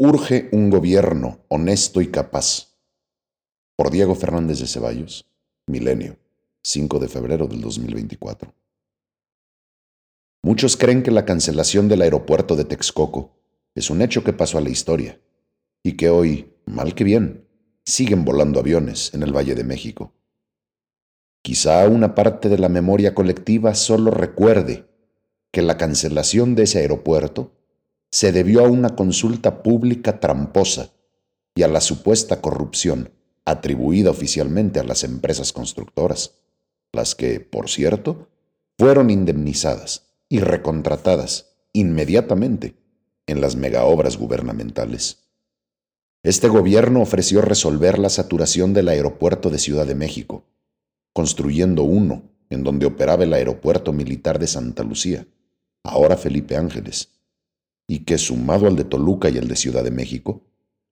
Urge un gobierno honesto y capaz. Por Diego Fernández de Ceballos, Milenio, 5 de febrero del 2024. Muchos creen que la cancelación del aeropuerto de Texcoco es un hecho que pasó a la historia y que hoy, mal que bien, siguen volando aviones en el Valle de México. Quizá una parte de la memoria colectiva solo recuerde que la cancelación de ese aeropuerto se debió a una consulta pública tramposa y a la supuesta corrupción atribuida oficialmente a las empresas constructoras, las que, por cierto, fueron indemnizadas y recontratadas inmediatamente en las megaobras gubernamentales. Este gobierno ofreció resolver la saturación del aeropuerto de Ciudad de México, construyendo uno en donde operaba el aeropuerto militar de Santa Lucía, ahora Felipe Ángeles, y que sumado al de Toluca y el de Ciudad de México,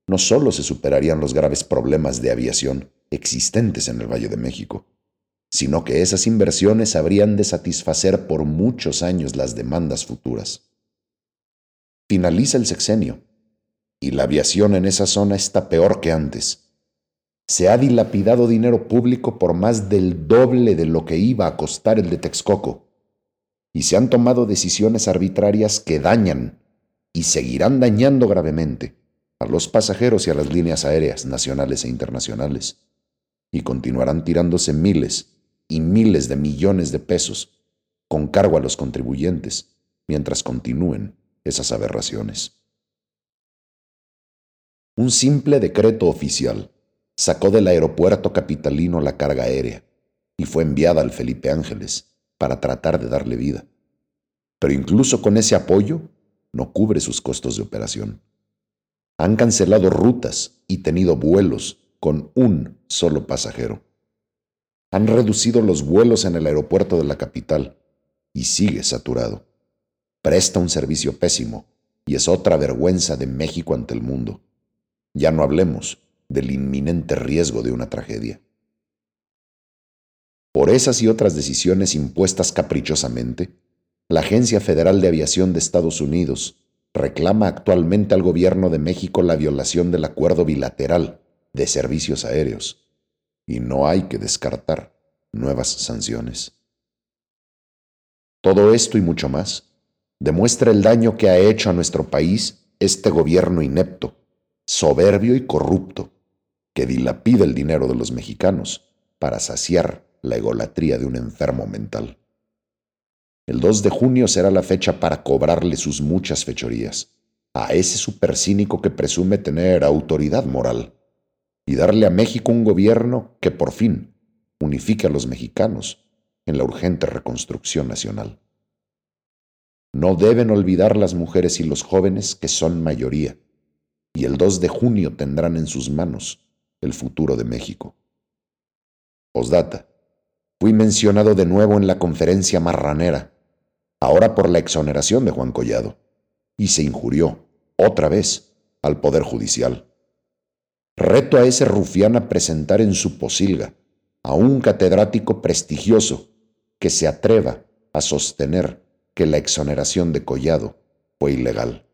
no solo se superarían los graves problemas de aviación existentes en el Valle de México, sino que esas inversiones habrían de satisfacer por muchos años las demandas futuras. Finaliza el sexenio, y la aviación en esa zona está peor que antes. Se ha dilapidado dinero público por más del doble de lo que iba a costar el de Texcoco, y se han tomado decisiones arbitrarias que dañan y seguirán dañando gravemente a los pasajeros y a las líneas aéreas nacionales e internacionales, y continuarán tirándose miles y miles de millones de pesos con cargo a los contribuyentes mientras continúen esas aberraciones. Un simple decreto oficial sacó del aeropuerto capitalino la carga aérea y fue enviada al Felipe Ángeles para tratar de darle vida. Pero incluso con ese apoyo, no cubre sus costos de operación. Han cancelado rutas y tenido vuelos con un solo pasajero. Han reducido los vuelos en el aeropuerto de la capital y sigue saturado. Presta un servicio pésimo y es otra vergüenza de México ante el mundo. Ya no hablemos del inminente riesgo de una tragedia. Por esas y otras decisiones impuestas caprichosamente, la Agencia Federal de Aviación de Estados Unidos reclama actualmente al gobierno de México la violación del acuerdo bilateral de servicios aéreos y no hay que descartar nuevas sanciones. Todo esto y mucho más demuestra el daño que ha hecho a nuestro país este gobierno inepto, soberbio y corrupto, que dilapida el dinero de los mexicanos para saciar la egolatría de un enfermo mental. El 2 de junio será la fecha para cobrarle sus muchas fechorías a ese supercínico que presume tener autoridad moral y darle a México un gobierno que por fin unifique a los mexicanos en la urgente reconstrucción nacional. No deben olvidar las mujeres y los jóvenes que son mayoría, y el 2 de junio tendrán en sus manos el futuro de México. Osdata, fui mencionado de nuevo en la conferencia marranera ahora por la exoneración de Juan Collado, y se injurió, otra vez, al Poder Judicial. Reto a ese rufián a presentar en su posilga a un catedrático prestigioso que se atreva a sostener que la exoneración de Collado fue ilegal.